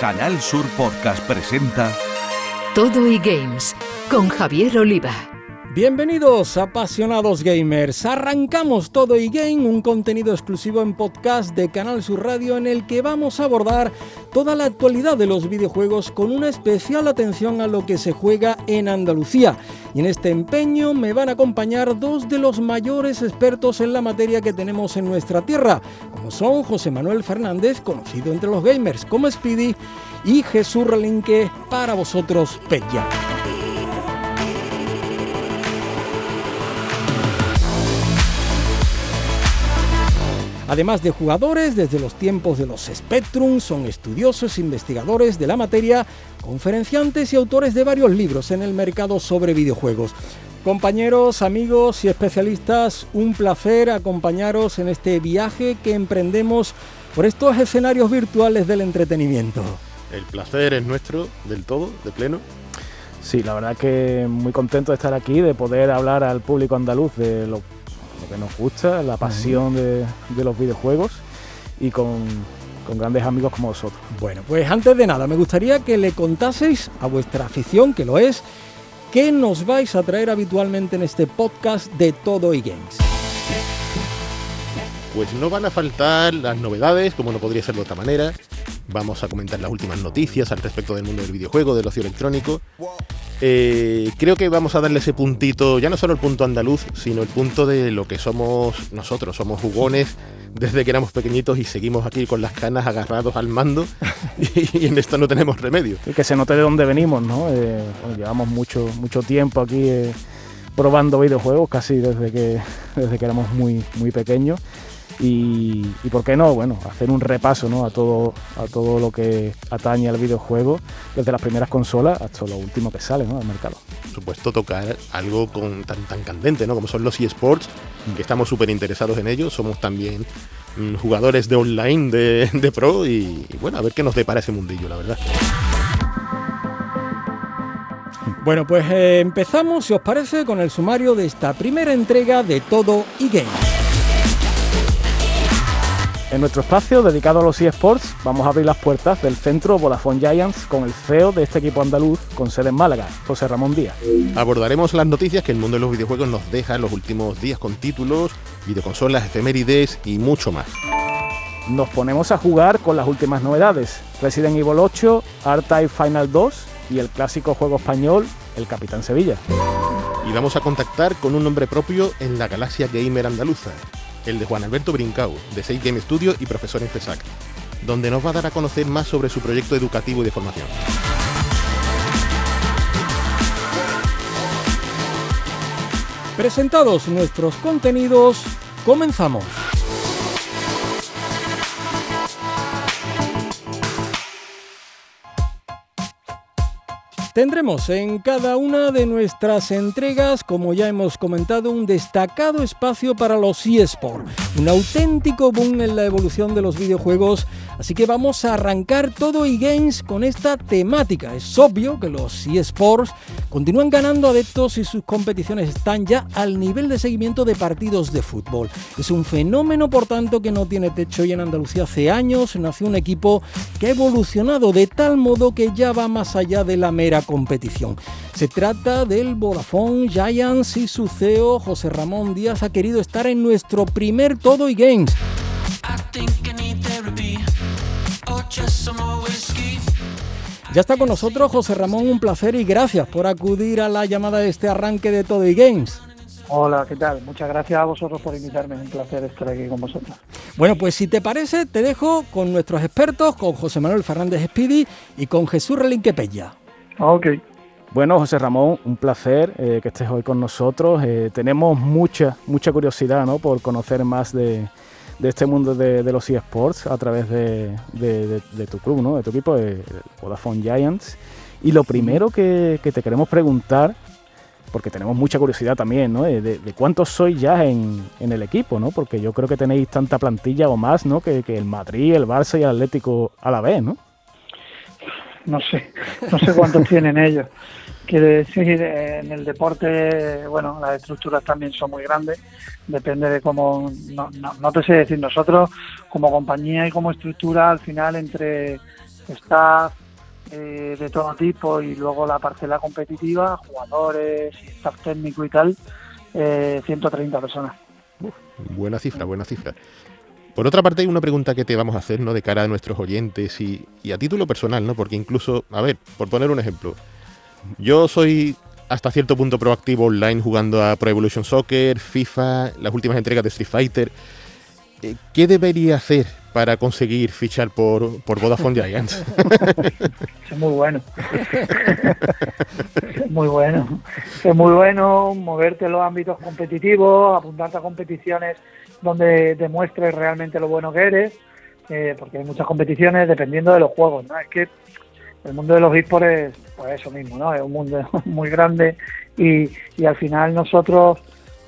Canal Sur Podcast presenta Todo y Games con Javier Oliva. Bienvenidos apasionados gamers, arrancamos todo y game, un contenido exclusivo en podcast de Canal Sur Radio en el que vamos a abordar toda la actualidad de los videojuegos con una especial atención a lo que se juega en Andalucía. Y en este empeño me van a acompañar dos de los mayores expertos en la materia que tenemos en nuestra tierra, como son José Manuel Fernández, conocido entre los gamers como Speedy, y Jesús Relinque, para vosotros Pella. Además de jugadores, desde los tiempos de los Spectrum, son estudiosos, investigadores de la materia, conferenciantes y autores de varios libros en el mercado sobre videojuegos. Compañeros, amigos y especialistas, un placer acompañaros en este viaje que emprendemos por estos escenarios virtuales del entretenimiento. El placer es nuestro, del todo, de pleno. Sí, la verdad que muy contento de estar aquí, de poder hablar al público andaluz de lo lo que nos gusta, la pasión de, de los videojuegos y con, con grandes amigos como vosotros. Bueno, pues antes de nada, me gustaría que le contaseis a vuestra afición, que lo es, qué nos vais a traer habitualmente en este podcast de Todo y Games. Pues no van a faltar las novedades, como no podría ser de otra manera. Vamos a comentar las últimas noticias al respecto del mundo del videojuego, del ocio electrónico. Eh, creo que vamos a darle ese puntito, ya no solo el punto andaluz, sino el punto de lo que somos nosotros. Somos jugones desde que éramos pequeñitos y seguimos aquí con las canas agarrados al mando y, en esto no tenemos remedio. Y que se note de dónde venimos, ¿no? Eh, bueno, llevamos mucho, mucho tiempo aquí eh, probando videojuegos, casi desde que, desde que éramos muy, muy pequeños. Y, y, por qué no, bueno, hacer un repaso ¿no? a, todo, a todo lo que atañe al videojuego, desde las primeras consolas hasta lo último que sale ¿no? al mercado. Por supuesto, tocar algo con, tan, tan candente ¿no? como son los eSports, que estamos súper interesados en ellos, somos también mmm, jugadores de online de, de pro y, y bueno, a ver qué nos depara ese mundillo, la verdad. Bueno, pues eh, empezamos, si os parece, con el sumario de esta primera entrega de Todo y Game. En nuestro espacio dedicado a los eSports vamos a abrir las puertas del centro Vodafone Giants con el CEO de este equipo andaluz con sede en Málaga, José Ramón Díaz. Abordaremos las noticias que el mundo de los videojuegos nos deja en los últimos días con títulos, videoconsolas, efemérides y mucho más. Nos ponemos a jugar con las últimas novedades, Resident Evil 8, R-Type Final 2 y el clásico juego español El Capitán Sevilla. Y vamos a contactar con un nombre propio en la galaxia gamer andaluza, el de Juan Alberto Brincau, de 6 Game Studio y profesor en CESAC, donde nos va a dar a conocer más sobre su proyecto educativo y de formación. Presentados nuestros contenidos, comenzamos. Tendremos en cada una de nuestras entregas, como ya hemos comentado, un destacado espacio para los eSports, un auténtico boom en la evolución de los videojuegos, así que vamos a arrancar todo eGames con esta temática. Es obvio que los eSports continúan ganando adeptos y sus competiciones están ya al nivel de seguimiento de partidos de fútbol. Es un fenómeno, por tanto, que no tiene techo y en Andalucía hace años nació un equipo que ha evolucionado de tal modo que ya va más allá de la mera competición. Se trata del Vodafone Giants y su CEO José Ramón Díaz ha querido estar en nuestro primer Todo y Games. Ya está con nosotros José Ramón, un placer y gracias por acudir a la llamada de este arranque de Todo y Games. Hola, ¿qué tal? Muchas gracias a vosotros por invitarme, es un placer estar aquí con vosotros. Bueno, pues si te parece, te dejo con nuestros expertos, con José Manuel Fernández Speedy y con Jesús Relinque Pella. Ok. Bueno, José Ramón, un placer eh, que estés hoy con nosotros. Eh, tenemos mucha, mucha curiosidad ¿no? por conocer más de, de este mundo de, los eSports a través de, de, tu club, ¿no? de tu equipo, de Vodafone Giants. Y lo primero que, que te queremos preguntar, porque tenemos mucha curiosidad también, ¿no? De, cuántos sois ya en, en, el equipo, ¿no? Porque yo creo que tenéis tanta plantilla o más, ¿no? Que, que el Madrid, el Barça y el Atlético a la vez, ¿no? no sé, no sé cuántos tienen ellos. Quiere decir, en el deporte, bueno, las estructuras también son muy grandes, depende de cómo, no, no, no te sé decir, nosotros como compañía y como estructura, al final entre staff eh, de todo tipo y luego la parcela competitiva, jugadores, staff técnico y tal, 130 personas. buena cifra, buena cifra. Por otra parte, hay una pregunta que te vamos a hacer, ¿no? De cara a nuestros oyentes y, y a título personal, ¿no? Porque incluso, a ver, por poner un ejemplo, yo soy hasta cierto punto proactivo online jugando a Pro Evolution Soccer, FIFA, las últimas entregas de Street Fighter. Eh, ¿Qué debería hacer para conseguir fichar por, por Vodafone Giants? es muy bueno. es muy bueno. Es muy bueno moverte en los ámbitos competitivos, apuntarte a competiciones donde demuestres realmente lo bueno que eres, eh, porque hay muchas competiciones dependiendo de los juegos. ¿no? Es que el mundo de los esports es pues eso mismo, ¿no? Es un mundo muy grande y, y al final nosotros,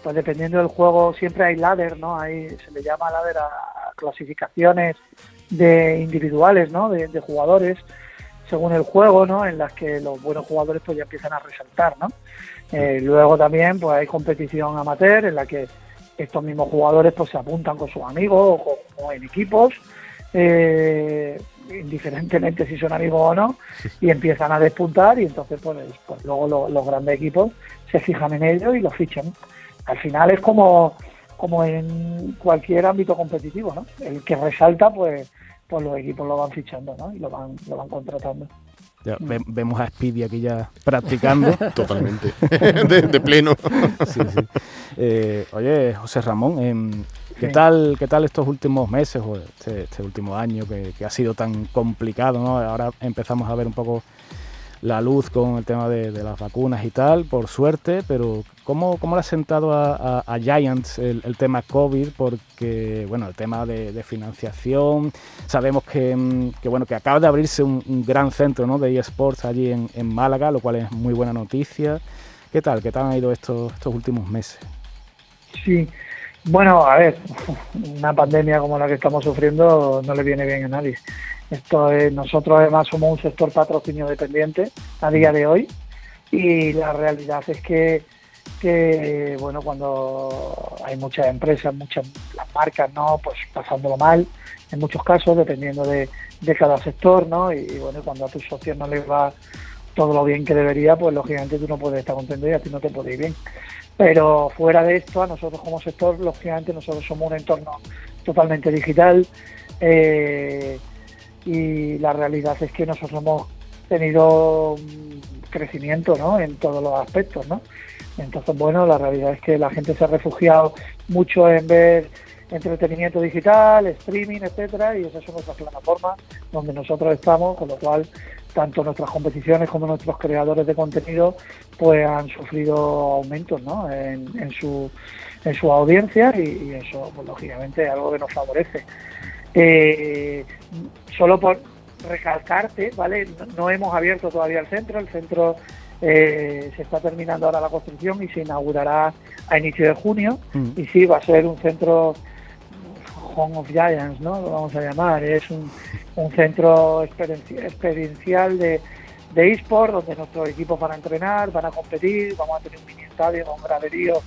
pues dependiendo del juego, siempre hay ladder, ¿no? Hay, se le llama ladder a clasificaciones de individuales, ¿no? De, jugadores según el juego, ¿no? En las que los buenos jugadores pues ya empiezan a resaltar, ¿no? Eh, luego también pues hay competición amateur en la que estos mismos jugadores pues se apuntan con sus amigos o, en equipos eh, indiferentemente si son amigos o no, y empiezan a despuntar y entonces pues, pues luego los grandes equipos se fijan en ellos y los fichan. Al final es como, como en cualquier ámbito competitivo, ¿no? El que resalta, pues, pues los equipos lo van fichando, ¿no? Y lo van, lo van contratando. Mm. vemos a Speedy aquí ya practicando. Totalmente. de, pleno. Eh, oye, José Ramón, em, ¿qué, tal, ¿qué tal estos últimos meses o este, este último año que, que, ha sido tan complicado? ¿no? Ahora empezamos a ver un poco la luz con el tema de, las vacunas y tal, por suerte, pero ¿cómo, cómo le ha sentado a, Giants el, tema COVID? Porque, bueno, el tema de, financiación, sabemos que, que, bueno, que acaba de abrirse un, gran centro ¿no? de eSports allí en, en, Málaga, lo cual es muy buena noticia. ¿Qué tal? ¿Qué tal han ido estos, estos últimos meses? Sí, bueno, a ver, una pandemia como la que estamos sufriendo no le viene bien a nadie. Esto nosotros además somos un sector patrocinio dependiente a día de hoy y la realidad es que, que bueno, cuando hay muchas empresas, muchas las marcas, ¿no? Pues pasándolo mal en muchos casos, dependiendo de, cada sector, ¿no? Y, bueno, cuando a tus socios no les va todo lo bien que debería, pues lógicamente tú no puedes estar contento y a ti no te puede ir bien. Pero fuera de esto, a nosotros como sector, lógicamente nosotros somos un entorno totalmente digital. Eh, y la realidad es que nosotros hemos tenido crecimiento ¿no? en todos los aspectos. ¿no? Entonces, bueno, la realidad es que la gente se ha refugiado mucho en ver entretenimiento digital, streaming, etcétera, y esas son nuestras plataformas donde nosotros estamos, con lo cual tanto nuestras competiciones como nuestros creadores de contenido pues han sufrido aumentos ¿no? en, su en su audiencia y, eso pues, lógicamente es algo que nos favorece eh, solo por recalcarte, ¿vale? No, hemos abierto todavía el centro, el centro eh, se está terminando ahora la construcción y se inaugurará a inicio de junio mm. y sí, va a ser un centro Home of Giants, ¿no? Lo vamos a llamar, es un, centro experiencial de, de eSport donde nuestros equipos van a entrenar, van a competir, vamos a tener un mini estadio con graderío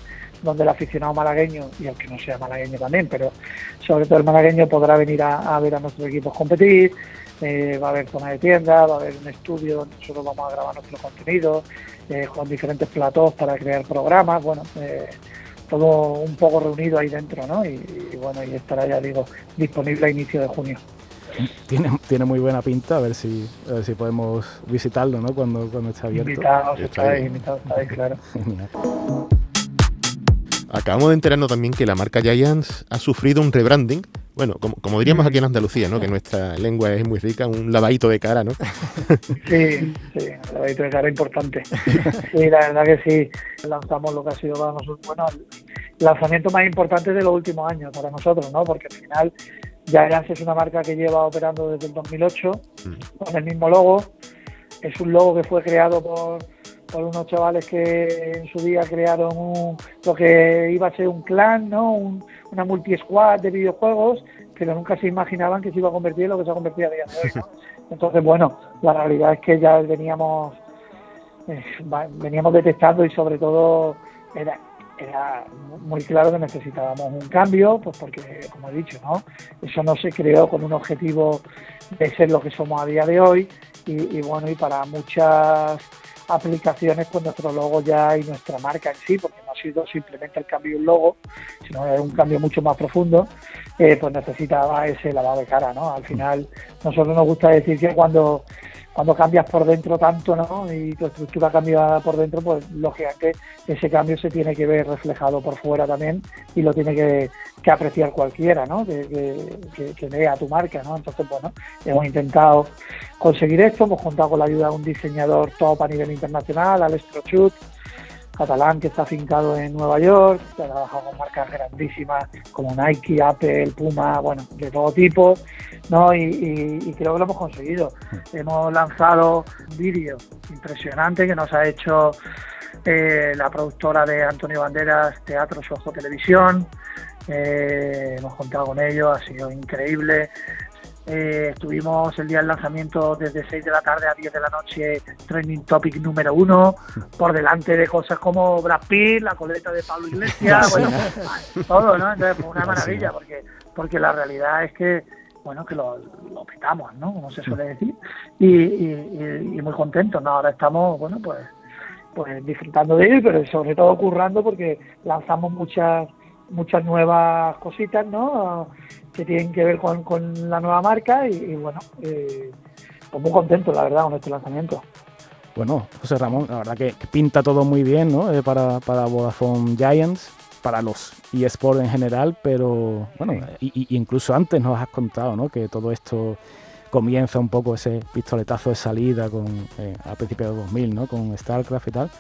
donde el aficionado malagueño, y el que no sea malagueño también, pero sobre todo el malagueño podrá venir a, ver a nuestros equipos competir, eh, va a haber zona de tienda, va a haber un estudio donde nosotros vamos a grabar nuestro contenido, eh, con diferentes platos para crear programas, bueno, eh, todo un poco reunido ahí dentro, ¿no? Y, bueno, y estará ya digo disponible a inicio de junio. Tiene, tiene muy buena pinta, a ver si, a ver si podemos visitarlo, ¿no? Cuando, cuando esté abierto. Invitados, estáis, invitados, estáis, claro. Acabamos de enterarnos también que la marca Giants ha sufrido un rebranding. Bueno, como, diríamos aquí en Andalucía, ¿no? Que nuestra lengua es muy rica, un lavadito de cara, ¿no? Sí, sí, un lavadito de cara importante. Sí, la verdad que sí, lanzamos lo que ha sido para nosotros, bueno, el lanzamiento más importante de los últimos años para nosotros, ¿no? Porque al final Giants es una marca que lleva operando desde el 2008 mm. con el mismo logo. Es un logo que fue creado por por unos chavales que en su día crearon lo que iba a ser un clan, ¿no? una multi-squad de videojuegos, pero nunca se imaginaban que se iba a convertir en lo que se ha convertido a día de hoy. Entonces, bueno, la realidad es que ya veníamos, eh, veníamos detectando y sobre todo era, era muy claro que necesitábamos un cambio, pues porque, como he dicho, ¿no? Eso no se creó con un objetivo de ser lo que somos a día de hoy y, y bueno, y para muchas aplicaciones pues nuestro logo ya y nuestra marca en sí, porque no ha sido simplemente el cambio de un logo, sino un cambio mucho más profundo, eh, pues necesitaba ese lavado de cara, ¿no? Al final, nosotros nos gusta decir que cuando cuando cambias por dentro tanto, ¿no? Y tu estructura cambia por dentro, pues lógicamente ese cambio se tiene que ver reflejado por fuera también y lo tiene que, que apreciar cualquiera, ¿no? Que, que, que, vea tu marca, ¿no? Entonces, bueno, hemos intentado conseguir esto, hemos contado con la ayuda de un diseñador top a nivel internacional, Alex Trochut, catalán que está afincado en Nueva York, que ha trabajado con marcas grandísimas como Nike, Apple, Puma, bueno, de todo tipo, ¿no? Y, y, y creo que lo hemos conseguido. Hemos lanzado un vídeo impresionante que nos ha hecho eh, la productora de Antonio Banderas, Teatro Sojo Televisión. Eh, hemos contado con ellos, ha sido increíble. Eh, estuvimos el día del lanzamiento desde 6 de la tarde a 10 de la noche, trending topic número uno, por delante de cosas como Brad Pitt, la coleta de Pablo Iglesias, bueno, todo, ¿no? Entonces fue una maravilla, porque, porque la realidad es que, bueno, que lo, lo petamos, ¿no? Como se suele decir, y, y, y muy contentos, ¿no? Ahora estamos, bueno, pues, pues disfrutando de ello, pero sobre todo currando porque lanzamos muchas muchas nuevas cositas, ¿no? Que tienen que ver con, con la nueva marca y, y bueno, eh, pues muy contento, la verdad, con este lanzamiento. Bueno, José Ramón, la verdad que, pinta todo muy bien, ¿no? Eh, para, para Vodafone Giants, para los eSports en general, pero bueno, sí. y, y incluso antes nos has contado, ¿no? Que todo esto comienza un poco ese pistoletazo de salida con eh, a principios de 2000, ¿no? Con StarCraft y tal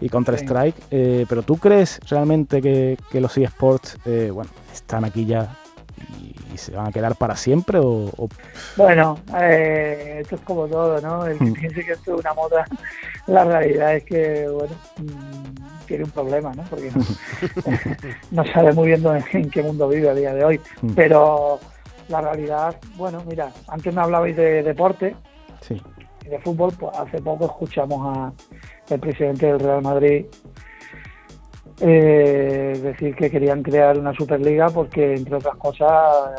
y Counter-Strike. Sí. Eh, pero ¿tú crees realmente que, que los eSports, eh, bueno, están aquí ya y, y, se van a quedar para siempre? O, o... Bueno, eh, esto es como todo, ¿no? El que mm. piense que esto es una moda, la realidad es que, bueno, mmm, tiene un problema, ¿no? Porque no, no sabe muy bien dónde, en qué mundo vive a día de hoy. Mm. Pero la realidad, bueno, mira, antes me hablabais de deporte. Sí de fútbol, pues hace poco escuchamos a el presidente del Real Madrid eh, decir que querían crear una Superliga porque, entre otras cosas,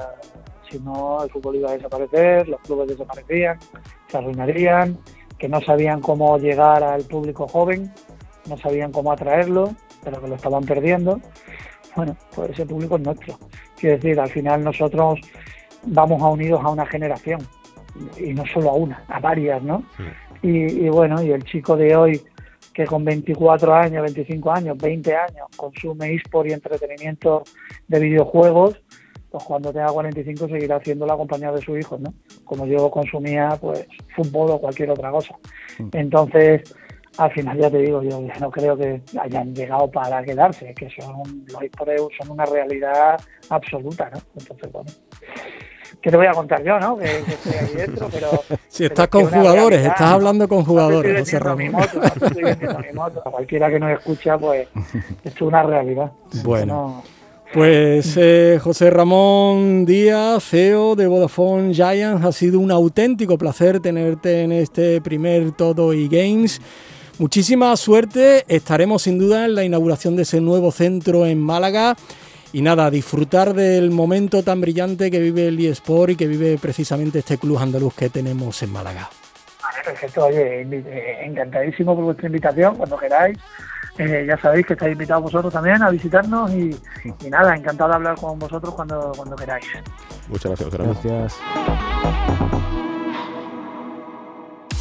si no, el fútbol iba a desaparecer, los clubes desaparecían, se arruinarían, que no sabían cómo llegar al público joven, no sabían cómo atraerlo, pero que lo estaban perdiendo. Bueno, pues ese público es nuestro. Quiero decir, al final nosotros vamos a unidos a una generación y no solo a una, a varias, ¿no? Sí. Y, y, bueno, y el chico de hoy que con 24 años, 25 años, 20 años consume eSport y entretenimiento de videojuegos, pues cuando tenga 45 seguirá haciéndolo acompañado de sus hijos, ¿no? Como yo consumía, pues, fútbol o cualquier otra cosa. Sí. Entonces, al final ya te digo, yo no creo que hayan llegado para quedarse, que son los eSports son una realidad absoluta, ¿no? Entonces, bueno que te voy a contar yo, ¿no? Que, que estoy ahí dentro, pero... Si estás con jugadores, realidad, estás hablando con jugadores, no José Ramón. Mi moto, no estoy mi moto. A cualquiera que nos escucha, pues, esto es una realidad. Bueno. Pues eh, José Ramón Díaz, CEO de Vodafone Giants, ha sido un auténtico placer tenerte en este primer Todo y Games. Muchísima suerte, estaremos sin duda en la inauguración de ese nuevo centro en Málaga. Y nada, disfrutar del momento tan brillante que vive el eSport y que vive precisamente este club andaluz que tenemos en Málaga. Vale, perfecto, oye, eh, encantadísimo por vuestra invitación, cuando queráis. Eh, ya sabéis que estáis invitados vosotros también a visitarnos y, y, nada, encantado de hablar con vosotros cuando, cuando queráis. Muchas gracias, Gerardo. Gracias.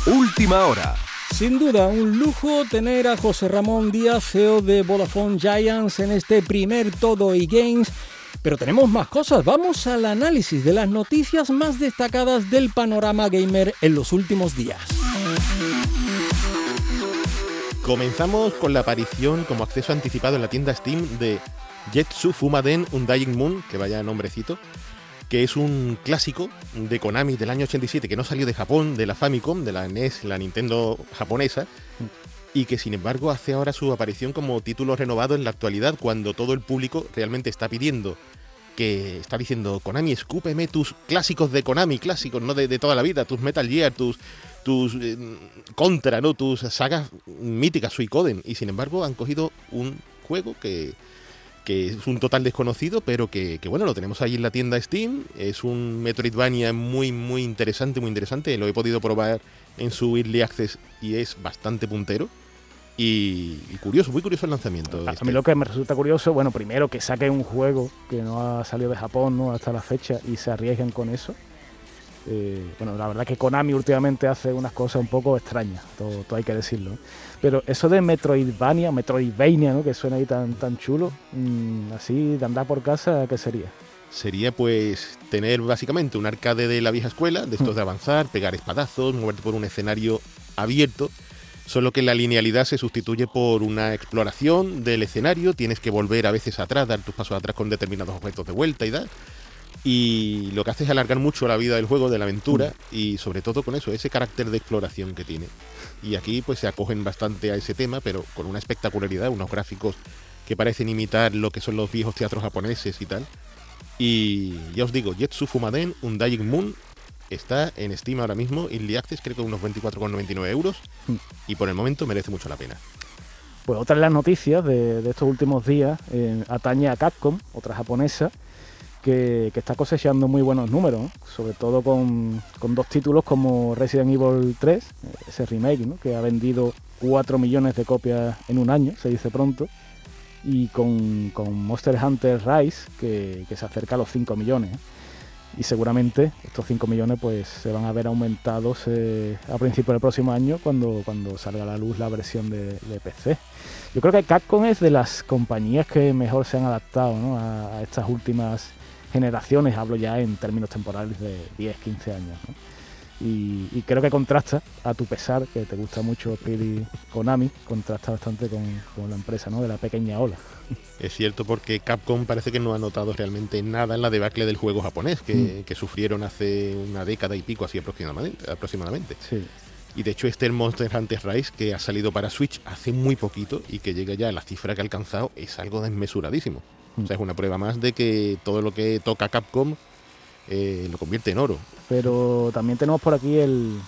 Última hora. Sin duda, un lujo tener a José Ramón Díaz, CEO de Vodafone Giants, en este primer Todo y Games. Pero tenemos más cosas. Vamos al análisis de las noticias más destacadas del panorama gamer en los últimos días. Comenzamos con la aparición como acceso anticipado en la tienda Steam de Jetsu Fumaden Undying Moon, que vaya nombrecito, que es un clásico de Konami del año 87 que no salió de Japón, de la Famicom, de la NES, la Nintendo japonesa, y que sin embargo hace ahora su aparición como título renovado en la actualidad cuando todo el público realmente está pidiendo que está diciendo Konami, escúpeme tus clásicos de Konami, clásicos, no de, toda la vida, tus Metal Gear, tus tus eh, contra, ¿no? tus sagas míticas Suicoden y sin embargo han cogido un juego que que es un total desconocido, pero que, que, bueno, lo tenemos ahí en la tienda Steam. Es un Metroidvania muy, muy interesante, muy interesante. Lo he podido probar en su Early Access y es bastante puntero. Y, y curioso, muy curioso el lanzamiento. A, a, este. mí lo que me resulta curioso, bueno, primero que saquen un juego que no ha salido de Japón ¿no? hasta la fecha y se arriesguen con eso. Eh, bueno, la verdad que Konami últimamente hace unas cosas un poco extrañas, todo, todo hay que decirlo. ¿no? Pero eso de Metroidvania, Metroidvania, ¿no? que suena ahí tan, tan chulo, mmm, así de andar por casa, ¿qué sería? Sería pues tener básicamente un arcade de la vieja escuela, de estos de avanzar, pegar espadazos, moverte por un escenario abierto, solo que la linealidad se sustituye por una exploración del escenario, tienes que volver a veces atrás, dar tus pasos atrás con determinados objetos de vuelta y tal. Y lo que hace es alargar mucho la vida del juego, de la aventura, y sobre todo con eso, ese carácter de exploración que tiene. Y aquí pues se acogen bastante a ese tema, pero con una espectacularidad, unos gráficos que parecen imitar lo que son los viejos teatros japoneses y tal. Y ya os digo, Jetsu Fumaden, un Dying Moon, está en Steam ahora mismo, Early Access, creo que unos 24,99 euros, y por el momento merece mucho la pena. Pues otra de las noticias de, de estos últimos días eh, atañe a Capcom, otra japonesa, que, está cosechando muy buenos números, sobre todo con, con, dos títulos como Resident Evil 3, ese remake, que ha vendido 4 millones de copias en un año, se dice pronto, y con, con Monster Hunter Rise, que, que, se acerca a los 5 millones. ¿eh? Y seguramente estos 5 millones pues, se van a ver aumentados eh, a principios del próximo año cuando, cuando salga a la luz la versión de, PC. Yo creo que Capcom es de las compañías que mejor se han adaptado a estas últimas generaciones, hablo ya en términos temporales de 10, 15 años. ¿no? Y, y, creo que contrasta, a tu pesar, que te gusta mucho Piri Konami, contrasta bastante con, con, la empresa ¿no? de la pequeña ola. Es cierto, porque Capcom parece que no ha notado realmente nada en la debacle del juego japonés, que, mm. que sufrieron hace una década y pico así aproximadamente. aproximadamente. Sí. Y de hecho este el Monster Hunter Rise que ha salido para Switch hace muy poquito y que llega ya a la cifra que ha alcanzado es algo desmesuradísimo. O sea, es una prueba más de que todo lo que toca Capcom eh, lo convierte en oro. Pero también tenemos por aquí el,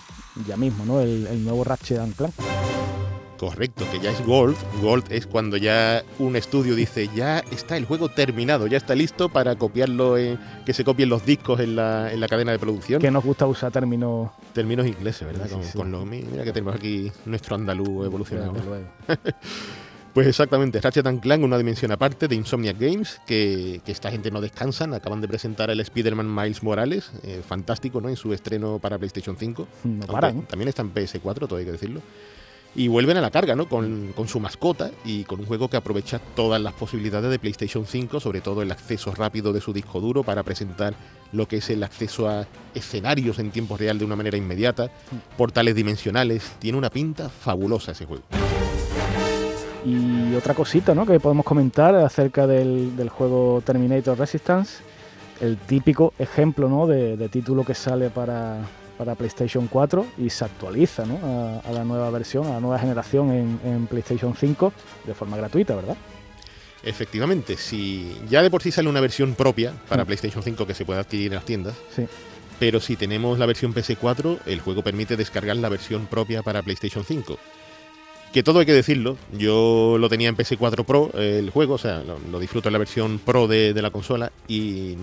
ya mismo, ¿no? El, el nuevo Ratchet Clank. Correcto, que ya es Gold. Gold es cuando ya un estudio dice, ya está el juego terminado, ya está listo para copiarlo, en, que se copien los discos en la, en la cadena de producción. Que nos gusta usar términos... Términos ingleses, ¿verdad? Sí, con, sí. con lo, mira que tenemos aquí nuestro andaluz evolucionado. Pues exactamente, Ratchet Clank, una dimensión aparte de Insomniac Games, que, que, esta gente no descansan, acaban de presentar el Spider-Man Miles Morales, eh, fantástico, ¿no? En su estreno para PlayStation 5. No paran. También está en PS4, todo hay que decirlo. Y vuelven a la carga, ¿no? Con, con, su mascota y con un juego que aprovecha todas las posibilidades de PlayStation 5, sobre todo el acceso rápido de su disco duro para presentar lo que es el acceso a escenarios en tiempo real de una manera inmediata, portales dimensionales. Tiene una pinta fabulosa ese juego. Y otra cosita ¿no? que podemos comentar acerca del, del, juego Terminator Resistance, el típico ejemplo ¿no? de, de título que sale para, para, PlayStation 4 y se actualiza ¿no? a, a, la nueva versión, a la nueva generación en, en, PlayStation 5 de forma gratuita, ¿verdad? Efectivamente, si ya de por sí sale una versión propia para mm. PlayStation 5 que se puede adquirir en las tiendas, sí. pero si tenemos la versión PS4, el juego permite descargar la versión propia para PlayStation 5 que todo hay que decirlo, yo lo tenía en PS4 Pro el juego, o sea, lo, disfruto en la versión Pro de, de, la consola y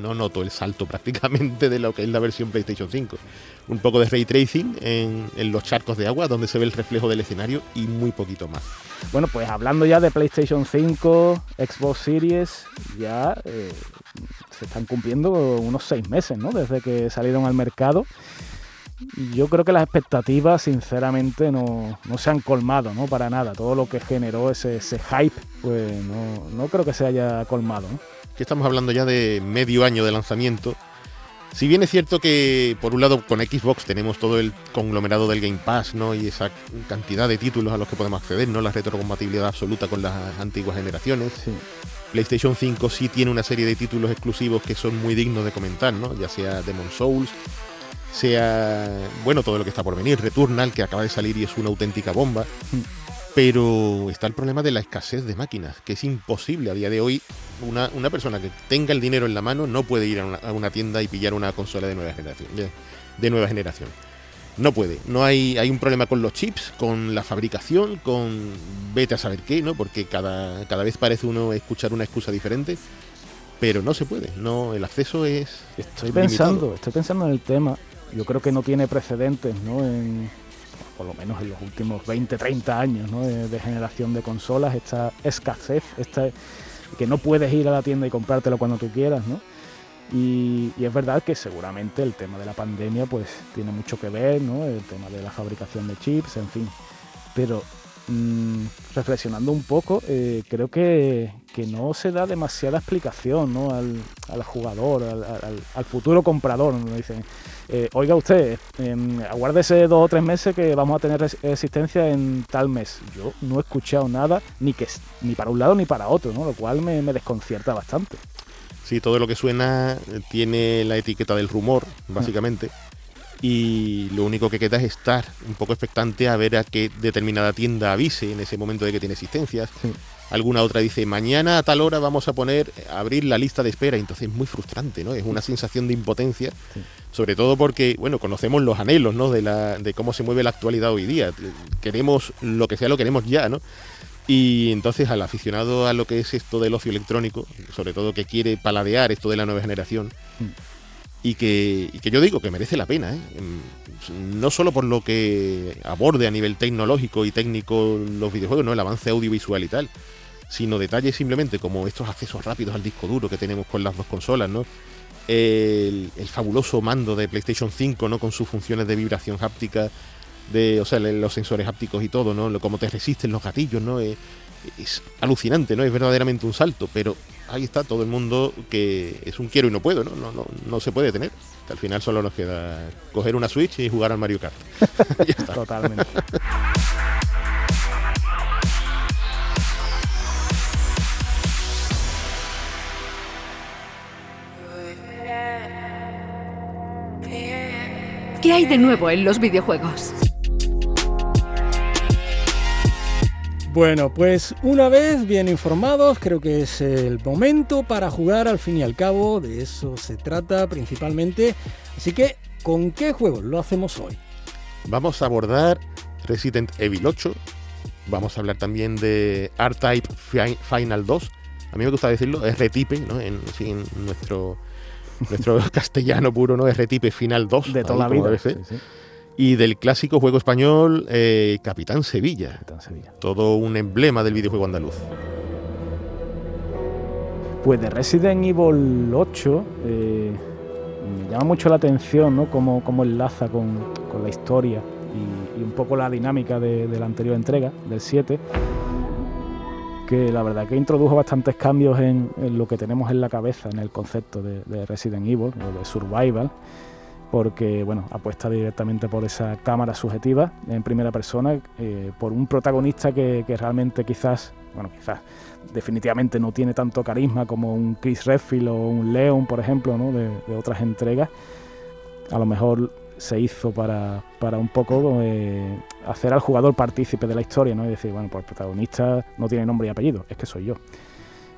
no noto el salto prácticamente de lo que es la versión PlayStation 5. Un poco de ray tracing en, en los charcos de agua donde se ve el reflejo del escenario y muy poquito más. Bueno, pues hablando ya de PlayStation 5, Xbox Series, ya eh, se están cumpliendo unos seis meses, ¿no? Desde que salieron al mercado yo creo que las expectativas, sinceramente, no, no, se han colmado, ¿no? Para nada. Todo lo que generó ese, ese hype, pues no, no, creo que se haya colmado, ¿no? Que estamos hablando ya de medio año de lanzamiento. Si bien es cierto que, por un lado, con Xbox tenemos todo el conglomerado del Game Pass, ¿no? Y esa cantidad de títulos a los que podemos acceder, ¿no? La retrocompatibilidad absoluta con las antiguas generaciones. Sí. PlayStation 5 sí tiene una serie de títulos exclusivos que son muy dignos de comentar, ¿no? Ya sea Demon Souls, sea, bueno, todo lo que está por venir, Returnal, que acaba de salir y es una auténtica bomba. Pero está el problema de la escasez de máquinas, que es imposible a día de hoy. Una, una persona que tenga el dinero en la mano no puede ir a una, a una, tienda y pillar una consola de nueva generación. De, de nueva generación. no puede. No hay, hay un problema con los chips, con la fabricación, con vete a saber qué, ¿no? Porque cada, cada vez parece uno escuchar una excusa diferente. Pero no se puede, no, el acceso es. Estoy pensando, estoy pensando en el tema. Yo creo que no tiene precedentes, ¿no? En, por lo menos en los últimos 20, 30 años, ¿no? De, de generación de consolas, esta escasez, esta que no puedes ir a la tienda y comprártelo cuando tú quieras, ¿no? Y, es verdad que seguramente el tema de la pandemia pues tiene mucho que ver, ¿no? El tema de la fabricación de chips, en fin. Pero mm, reflexionando un poco, eh, creo que, no se da demasiada explicación ¿no? al, jugador, al, futuro comprador. ¿no? Dicen, eh, oiga usted, eh, aguárdese dos o tres meses que vamos a tener existencia en tal mes. Yo no he escuchado nada, ni, que, ni para un lado ni para otro, ¿no? lo cual me desconcierta bastante. Sí, todo lo que suena tiene la etiqueta del rumor, básicamente. Y lo único que queda es estar un poco expectante a ver a qué determinada tienda avise en ese momento de que tiene existencias. Alguna otra dice, mañana a tal hora vamos a poner, abrir la lista de espera. Entonces es muy frustrante, ¿no? Es una sensación de impotencia, sobre todo porque, bueno, conocemos los anhelos, ¿no? De, la, de cómo se mueve la actualidad hoy día. Queremos lo que sea, lo queremos ya, ¿no? Y entonces al aficionado a lo que es esto del ocio electrónico, sobre todo que quiere paladear esto de la nueva generación, mm. Y, que, y que yo digo que merece la pena, ¿eh? no solo por lo que aborde a nivel tecnológico y técnico los videojuegos, no el avance audiovisual y tal, sino detalles simplemente como estos accesos rápidos al disco duro que tenemos con las dos consolas, ¿no? El, el fabuloso mando de PlayStation 5, ¿no? Con sus funciones de vibración háptica de, o sea, los sensores hápticos y todo, ¿no? Cómo te resisten los gatillos, ¿no? Es, alucinante, ¿no? Es verdaderamente un salto, pero ahí está todo el mundo que es un quiero y no puedo, ¿no? No, no, no se puede tener. Al final solo nos queda coger una Switch y jugar al Mario Kart. ya está. Totalmente. ¿Qué hay de nuevo en los videojuegos? Bueno, pues una vez bien informados, creo que es el momento para jugar al fin y al cabo, de eso se trata principalmente. Así que, ¿con qué juego lo hacemos hoy? Vamos a abordar Resident Evil 8, vamos a hablar también de R-Type Final 2, a mí me gusta decirlo, R-Type, ¿no? En, nuestro, nuestro castellano puro, ¿no? R-Type Final 2. De toda la vida. Sí, sí y del clásico juego español eh, Capitán, Sevilla. Todo un emblema del videojuego andaluz. Pues de Resident Evil 8 eh, me llama mucho la atención ¿no? cómo, enlaza con, la historia y, un poco la dinámica de, la anterior entrega, del 7, que la verdad que introdujo bastantes cambios en, lo que tenemos en la cabeza, en el concepto de, de Resident Evil, o de Survival porque bueno, apuesta directamente por esa cámara subjetiva en primera persona, eh, por un protagonista que, realmente quizás, bueno, quizás definitivamente no tiene tanto carisma como un Chris Redfield o un Leon, por ejemplo, ¿no? de, otras entregas. A lo mejor se hizo para, un poco eh, hacer al jugador partícipe de la historia, ¿no? Y decir, bueno, pues el protagonista no tiene nombre y apellido, es que soy yo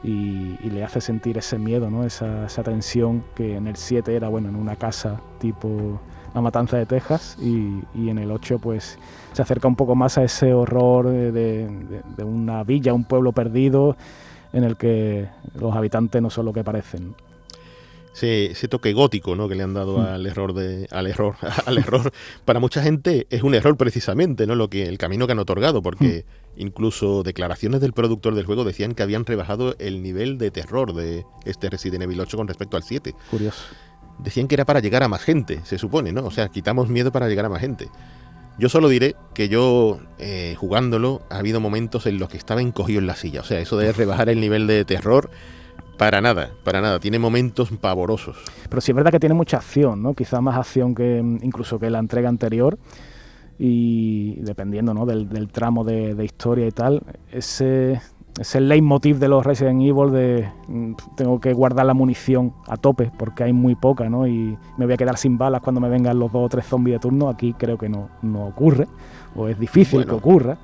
y, le hace sentir ese miedo, ¿no? esa, tensión que en el 7 era bueno en una casa tipo La Matanza de Texas y, en el 8 pues se acerca un poco más a ese horror de, de una villa, un pueblo perdido en el que los habitantes no son lo que parecen ese, toque gótico ¿no? que le han dado mm. al error de al error al error para mucha gente es un error precisamente no lo que el camino que han otorgado porque mm. Incluso declaraciones del productor del juego decían que habían rebajado el nivel de terror de este Resident Evil 8 con respecto al 7 curioso decían que era para llegar a más gente se supone no o sea quitamos miedo para llegar a más gente yo solo diré que yo, eh, jugándolo, ha habido momentos en los que estaba encogido en la silla. O sea, eso de rebajar el nivel de terror para nada, para nada. Tiene momentos pavorosos. Pero sí es verdad que tiene mucha acción, ¿no? Quizá más acción que mm, incluso que la entrega anterior. Y dependiendo ¿no? del, tramo de, historia y tal, ese, ese leitmotiv de los Resident Evil de mm, tengo que guardar la munición a tope porque hay muy poca, ¿no? Y me voy a quedar sin balas cuando me vengan los dos o tres zombies de turno. Aquí creo que no, no ocurre o es difícil que ocurra.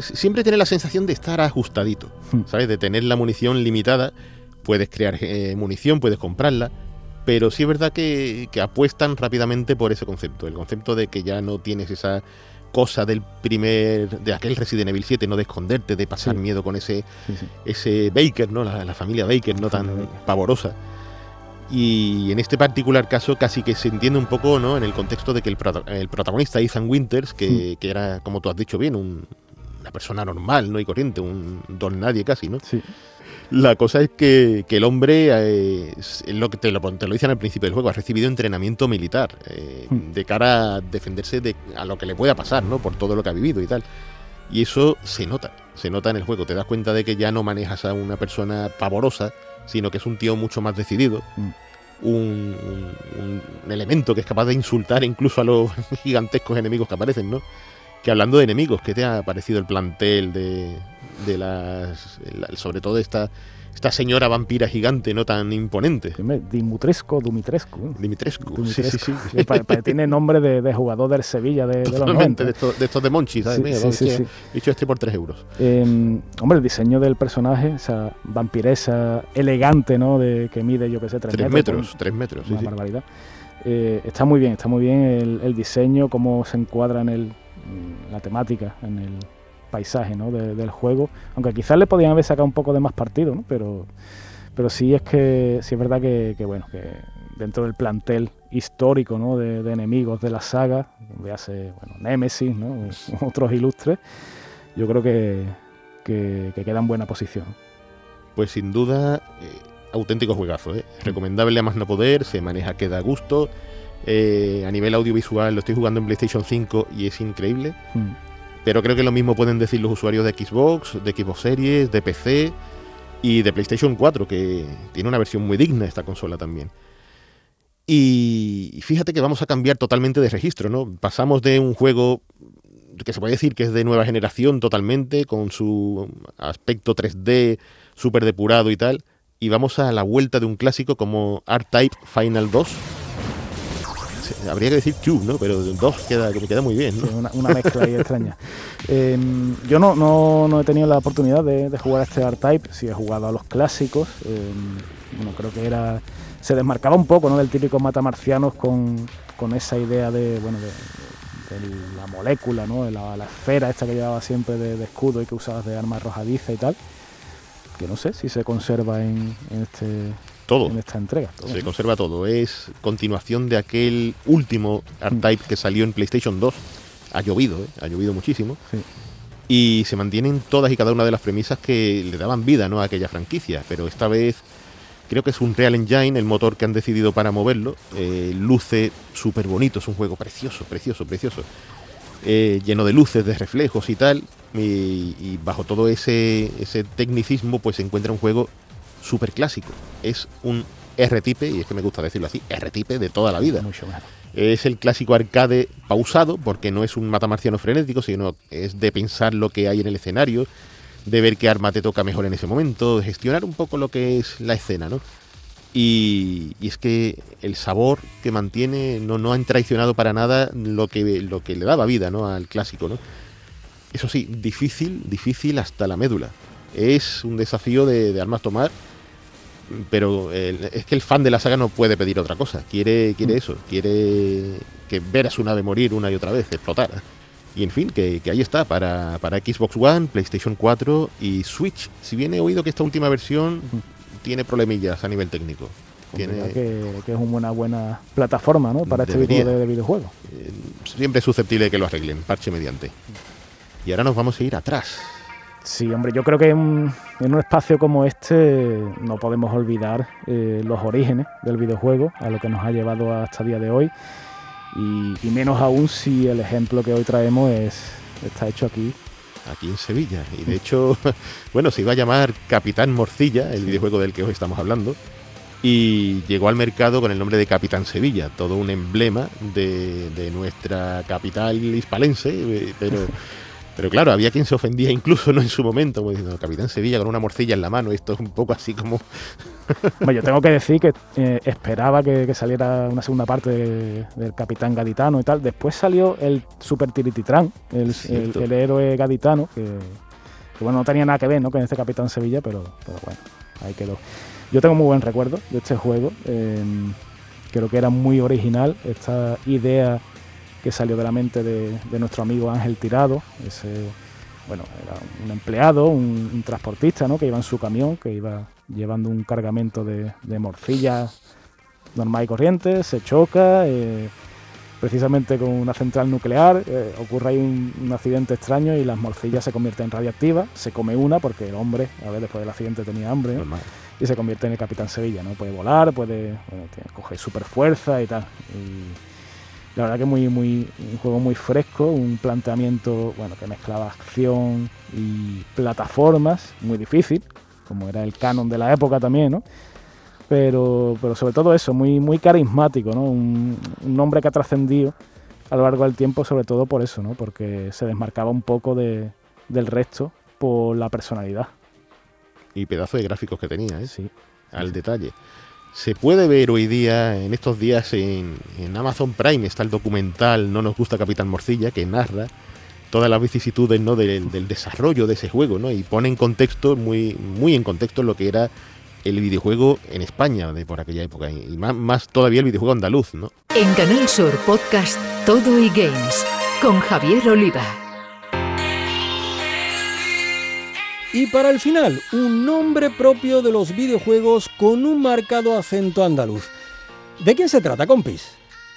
siempre tiene la sensación de estar ajustadito, hmm. ¿sabes? De tener la munición limitada. Puedes crear eh, munición, puedes comprarla, pero sí es verdad que, que apuestan rápidamente por ese concepto, el concepto de que ya no tienes esa cosa del primer, de aquel Resident Evil 7, no de esconderte, de pasar Sí. miedo con ese, Sí, sí. ese Baker, ¿no? La, la familia Baker, no tan Baker. pavorosa. Y en este particular caso casi que se entiende un poco, ¿no? En el contexto de que el, el protagonista Ethan Winters, que, que era, como tú has dicho bien, un- una persona normal, ¿no? Y corriente, un don nadie casi, ¿no? Sí. La cosa es que, que el hombre, eh, es lo que te lo, te lo dicen al principio del juego, ha recibido entrenamiento militar eh, Hmm. de cara a defenderse de, a lo que le pueda pasar, ¿no? Por todo lo que ha vivido y tal. Y eso se nota, se nota en el juego. Te das cuenta de que ya no manejas a una persona pavorosa, sino que es un tío mucho más decidido. Mm. Un, un- un elemento que es capaz de insultar incluso a los gigantescos enemigos que aparecen, ¿no? Que hablando de enemigos, ¿qué te ha parecido el plantel de, de las. la- sobre todo esta, esta señora vampira gigante, no tan imponente? Hombre, Dimitrescu, Dumitrescu. Dimitrescu. Sí, sí, sí. Sí, pa- pa- tiene nombre de, de jugador del Sevilla de, de los Totalmente, 90. de estos, de estos de Monchi, ¿sabes? Sí, Mira, he dicho este por 3 euros. Eh, hombre, el diseño del personaje, esa vampiresa elegante, ¿no? De, que mide, yo qué sé, 3 3 metros. metros, 3 metros, sí, una sí. barbaridad. Eh, está muy bien, está muy bien el, el diseño, cómo se encuadra en el, la temática, en el paisaje ¿no? de- del juego. Aunque quizás le podían haber sacado un poco de más partido, ¿no? pero, pero sí es que sí es verdad que, que, bueno, que dentro del plantel histórico ¿no? de, de enemigos de la saga, donde hace bueno, Nemesis, ¿no? otros ilustres, yo creo que, que, que queda en buena posición. Pues sin duda, eh, auténtico juegazo, ¿eh? Recomendable a más no poder, se maneja que da gusto. eh, a nivel audiovisual lo estoy jugando en PlayStation 5 y es increíble. Mm. Pero creo que lo mismo pueden decir los usuarios de Xbox, de Xbox Series, de PC y de PlayStation 4, que tiene una versión muy digna esta consola también. Y fíjate que vamos a cambiar totalmente de registro, ¿no? Pasamos de un juego que se puede decir que es de nueva generación totalmente, con su aspecto 3D súper depurado y tal, y vamos a la vuelta de un clásico como R-Type Final 2. Habría que decir Cube, ¿no? Pero 2 queda, queda muy bien, ¿no? Sí, una, una mezcla ahí extraña. Eh, yo no, no, no he tenido la oportunidad de, de jugar a este R-Type, sí he jugado a los clásicos. eh, bueno, creo que era se desmarcaba un poco ¿no? del típico matamarcianos con, con esa idea de, bueno, de, la molécula, ¿no? la, la esfera esta que llevaba siempre de, de escudo y que usabas de arma arrojadiza y tal. Que no sé si se conserva en, en este, Todo. en esta entrega. todo, Se conserva todo. Es continuación de aquel último R-Type que salió en PlayStation 2. Ha llovido, ¿eh? ha llovido muchísimo. Sí. Y se mantienen todas y cada una de las premisas que le daban vida ¿no? a aquella franquicia. Pero esta vez creo que es un Real Engine, el motor que han decidido para moverlo. Eh, luce súper bonito, es un juego precioso, precioso, precioso. Eh, lleno de luces, de reflejos y tal. Y, y bajo todo ese, ese tecnicismo, pues se encuentra un juego súper clásico. Es un R-Type, y es que me gusta decirlo así, R-Type de toda la vida. Mucho. Es el clásico arcade pausado, porque no es un matamarciano frenético, sino es de pensar lo que hay en el escenario, de ver qué arma te toca mejor en ese momento, de gestionar un poco lo que es la escena, ¿no? Y, y es que el sabor que mantiene no, no han traicionado para nada lo que, lo que le daba vida ¿no? al clásico, ¿no? Eso sí, difícil, difícil hasta la médula. Es un desafío de, de armas tomar, pero el- es que el fan de la saga no puede pedir otra cosa. Quiere, quiere eso, quiere que ver a su nave morir una y otra vez, explotar. Y en fin, que, que ahí está, para, para Xbox One, PlayStation 4 y Switch. Si bien he oído que esta última versión tiene problemillas a nivel técnico. Tiene, que, que es una buena plataforma ¿no? para este tipo de videojuegos. eh, siempre es susceptible de que lo arreglen, parche mediante. Y ahora nos vamos a ir atrás. Sí, hombre, yo creo que en, en un espacio como este no podemos olvidar eh, los orígenes del videojuego, a lo que nos ha llevado hasta el día de hoy, y, y menos aún si el ejemplo que hoy traemos es está hecho aquí. aquí en Sevilla. Y de hecho, bueno, se iba a llamar Capitán Morcilla, el videojuego del que hoy estamos hablando. Y llegó al mercado con el nombre de Capitán Sevilla, todo un emblema de, de nuestra capital hispalense. eh, Pero, pero claro, había quien se ofendía incluso no en su momento, como diciendo Capitán Sevilla con una morcilla en la mano. Esto es un poco así como. Bueno, yo tengo que decir que eh, esperaba que, que saliera una segunda parte de- del Capitán Gaditano y tal. Después salió el Super Tirititran, el, el, héroe gaditano, que, que, bueno, no tenía nada que ver ¿no? con este Capitán Sevilla, pero, pero bueno, ahí quedó. Yo tengo muy buen recuerdo de este juego. eh, Creo que era muy original esta idea que salió de la mente de, nuestro amigo Ángel Tirado, ese, bueno, era un empleado, un, transportista, ¿no? Que iba en su camión, que iba llevando un cargamento de, morcillas normal y corriente, se choca, eh, precisamente con una central nuclear, eh, ocurre ahí un, accidente extraño y las morcillas se convierten en radiactivas, se come una porque el hombre, a ver, después del accidente tenía hambre, y se convierte en el Capitán Sevilla, ¿no? Puede volar, puede coger super fuerza y tal. Y la verdad que muy, muy, un juego muy fresco, un planteamiento, bueno, que mezclaba acción y plataformas, muy difícil, como era el canon de la época también, ¿no? Pero, pero sobre todo eso, muy, muy carismático, ¿no? Un, un nombre que ha trascendido a lo largo del tiempo, sobre todo por eso, ¿no? Porque se desmarcaba un poco de, del resto por la personalidad. Y pedazo de gráficos que tenía, ¿eh? Sí. Al detalle. Se puede ver hoy día, en estos días, en, Amazon Prime está el documental No nos gusta Capitán Morcilla, que narra todas las vicisitudes ¿no? del, desarrollo de ese juego, ¿no? Y pone en contexto, muy, muy en contexto, lo que era el videojuego en España de por aquella época, y más, más todavía el videojuego andaluz, ¿no? En Canal Sur Podcast Todo y Games, con Javier Oliva. Y para el final, un nombre propio de los videojuegos con un marcado acento andaluz. ¿De quién se trata, compis?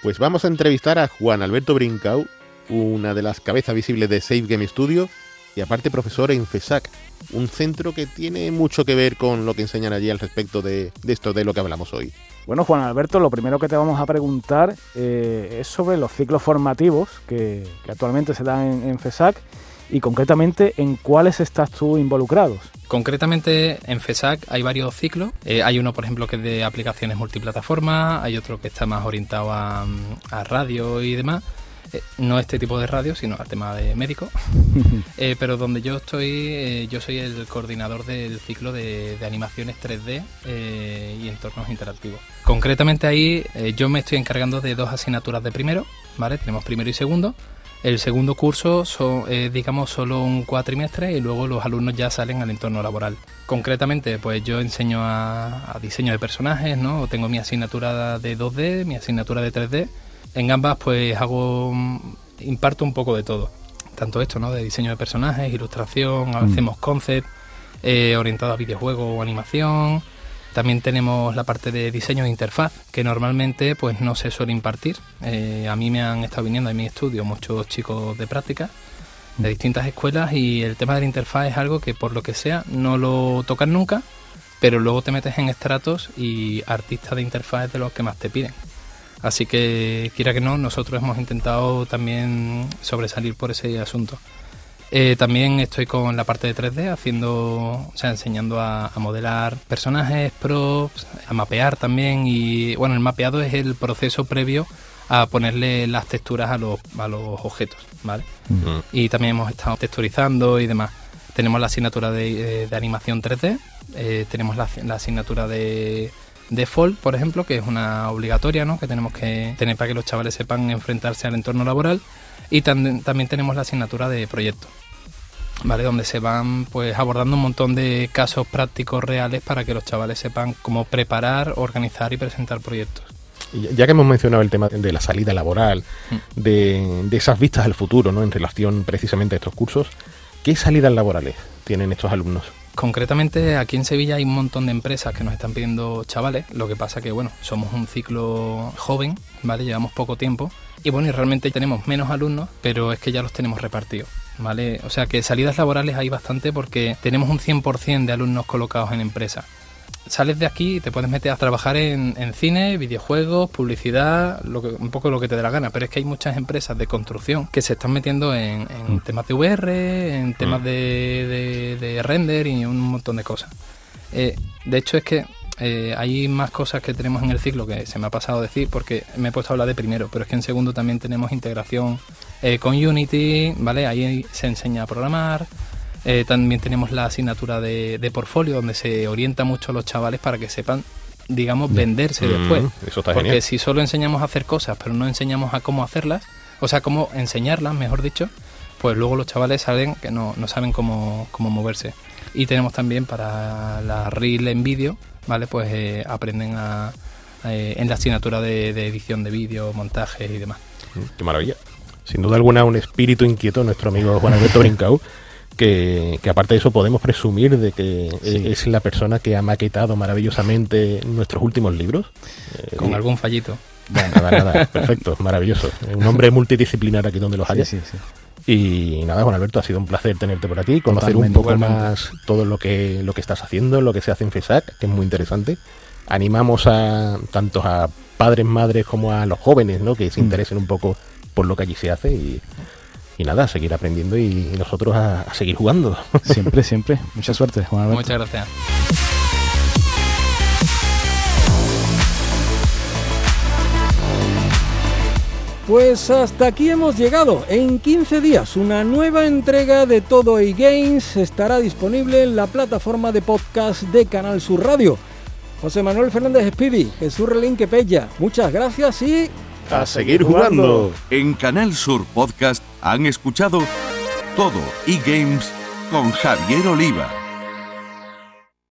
Pues vamos a entrevistar a Juan Alberto Brincau, una de las cabezas visibles de Safe Game Studio y aparte profesor en FESAC, un centro que tiene mucho que ver con lo que enseñan allí al respecto de, esto de lo que hablamos hoy. Bueno, Juan Alberto, lo primero que te vamos a preguntar eh, es sobre los ciclos formativos que, actualmente se dan en, en FESAC y concretamente en cuáles estás tú involucrados. Concretamente en FESAC hay varios ciclos. Eh, hay uno, por ejemplo, que es de aplicaciones multiplataformas, hay otro que está más orientado a, radio y demás. Eh, no este tipo de radio, sino al tema de médico. Eh, pero donde yo estoy, yo soy el coordinador del ciclo de, de animaciones 3D y entornos interactivos. Concretamente ahí yo me estoy encargando de dos asignaturas de primero, ¿vale? Tenemos primero y segundo el segundo curso son, digamos, solo un cuatrimestre y luego los alumnos ya salen al entorno laboral. Concretamente, pues yo enseño a, diseño de personajes, ¿no? Tengo mi asignatura de 2D, mi asignatura de 3D. En ambas, pues hago, imparto un poco de todo. Tanto esto, ¿no? De diseño de personajes, ilustración, mm. hacemos concept, eh, orientado a videojuegos o animación, también tenemos la parte de diseño de interfaz, que normalmente pues no se suele impartir. Eh, a mí me han estado viniendo en mi estudio muchos chicos de práctica de distintas escuelas y el tema de la interfaz es algo que por lo que sea no lo tocan nunca, pero luego te metes en estratos y artistas de interfaz es de los que más te piden. Así que, quiera que no, nosotros hemos intentado también sobresalir por ese asunto. Eh, también estoy con la parte de 3D, haciendo, o sea, enseñando a, modelar personajes, props, a mapear también. Y bueno, el mapeado es el proceso previo a ponerle las texturas a los, a los objetos, ¿vale? Y también hemos estado texturizando y demás. Tenemos la asignatura de, eh, animación 3D, eh, tenemos la, asignatura de Default, por ejemplo, que es una obligatoria, ¿no? Que tenemos que tener para que los chavales sepan enfrentarse al entorno laboral y también, también tenemos la asignatura de proyectos. ¿vale? Donde se van pues abordando un montón de casos prácticos reales para que los chavales sepan cómo preparar, organizar y presentar proyectos. Ya que hemos mencionado el tema de la salida laboral, mm. de, de, esas vistas al futuro, ¿no? En relación precisamente a estos cursos, ¿qué salidas laborales tienen estos alumnos? Concretamente aquí en Sevilla hay un montón de empresas que nos están pidiendo chavales, lo que pasa que bueno, somos un ciclo joven, ¿vale? Llevamos poco tiempo y bueno, y realmente tenemos menos alumnos, pero es que ya los tenemos repartidos. ¿Vale? O sea que salidas laborales hay bastante porque tenemos un 100% de alumnos colocados en empresas sales de aquí y te puedes meter a trabajar en, cine, videojuegos, publicidad, lo que, un poco lo que te dé la gana. Pero es que hay muchas empresas de construcción que se están metiendo en, mm. temas de VR, en temas mm. de, render y un montón de cosas. Eh, de hecho, es que eh, hay más cosas que tenemos en el ciclo que se me ha pasado a decir porque me he puesto a hablar de primero, pero es que en segundo también tenemos integración eh, con Unity, ¿vale? Ahí se enseña a programar. Eh, también tenemos la asignatura de, portfolio, donde se orienta mucho a los chavales para que sepan, digamos, venderse mm, después. Porque si solo enseñamos a hacer cosas, pero no enseñamos a cómo hacerlas, o sea, cómo enseñarlas, mejor dicho, pues luego los chavales salen que no, no saben cómo, cómo moverse. Y tenemos también para la reel en vídeo, ¿vale? Pues eh, aprenden a, eh, en la asignatura de, edición de vídeo, montajes y demás. Mm, qué maravilla. Sin duda alguna, un espíritu inquieto, nuestro amigo Juan Alberto Brincau. Que, aparte de eso podemos presumir de que es la persona que ha maquetado maravillosamente nuestros últimos libros. Con algún fallito. nada, nada, perfecto, maravilloso. Un hombre multidisciplinar aquí donde los haya. Sí, sí, y nada, Juan Alberto, ha sido un placer tenerte por aquí, conocer un poco más todo lo que, lo que estás haciendo, lo que se hace en FESAC, que es muy interesante. Animamos a tanto a padres, madres como a los jóvenes, ¿no? Que se mm. interesen un poco por lo que allí se hace y, nada, a seguir aprendiendo y, nosotros a, a, seguir jugando. Siempre, siempre. Mucha suerte, Juan Alberto. Muchas gracias. Pues hasta aquí hemos llegado. En 15 días, una nueva entrega de Todo y Games estará disponible en la plataforma de podcast de Canal Sur Radio. José Manuel Fernández Speedy, Jesús Relín Quepella, muchas gracias y... A seguir jugando. En Canal Sur Podcast han escuchado Todo y Games con Javier Oliva.